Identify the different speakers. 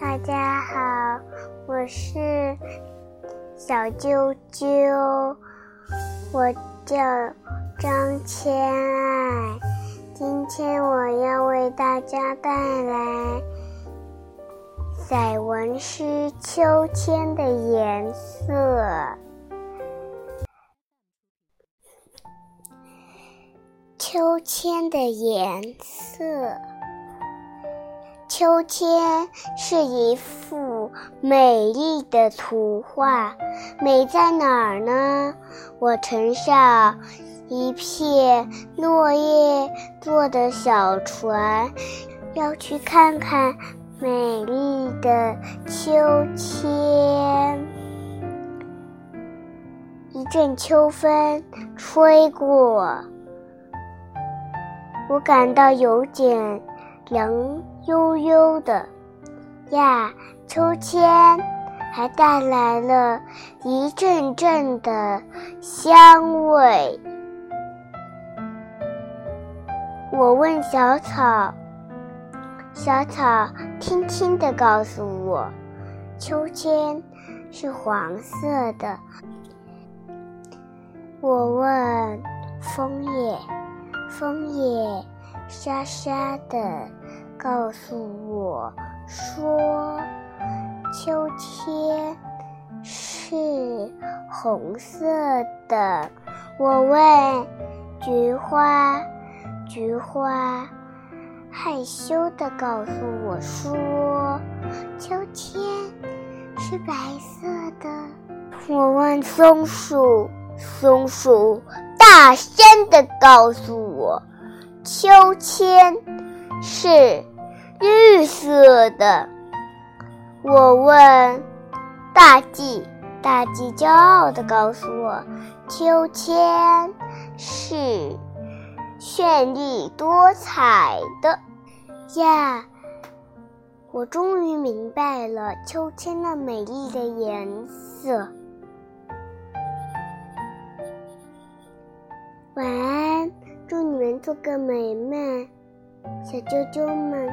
Speaker 1: 大家好，我是小啾啾，我叫张千爱。今天我要为大家带来散文诗《秋天的颜色》。秋天的颜色。秋天是一幅美丽的图画，美在哪儿呢？我乘上一片落叶做的小船，要去看看美丽的秋天。一阵秋风吹过，我感到有点凉。悠悠的呀，秋千还带来了一阵阵的香味。我问小草，小草轻轻地告诉我，秋天是黄色的。我问枫叶，枫叶沙沙的。告诉我说，秋天是红色的。我问菊花，菊花害羞地告诉我说，秋天是白色的。我问松树，松树大声地告诉我，秋千是。绿色的，我问大地，大地骄傲地告诉我，秋千是绚丽多彩的呀！我终于明白了秋千那美丽的颜色。晚安，祝你们做个美梦，小啾啾们。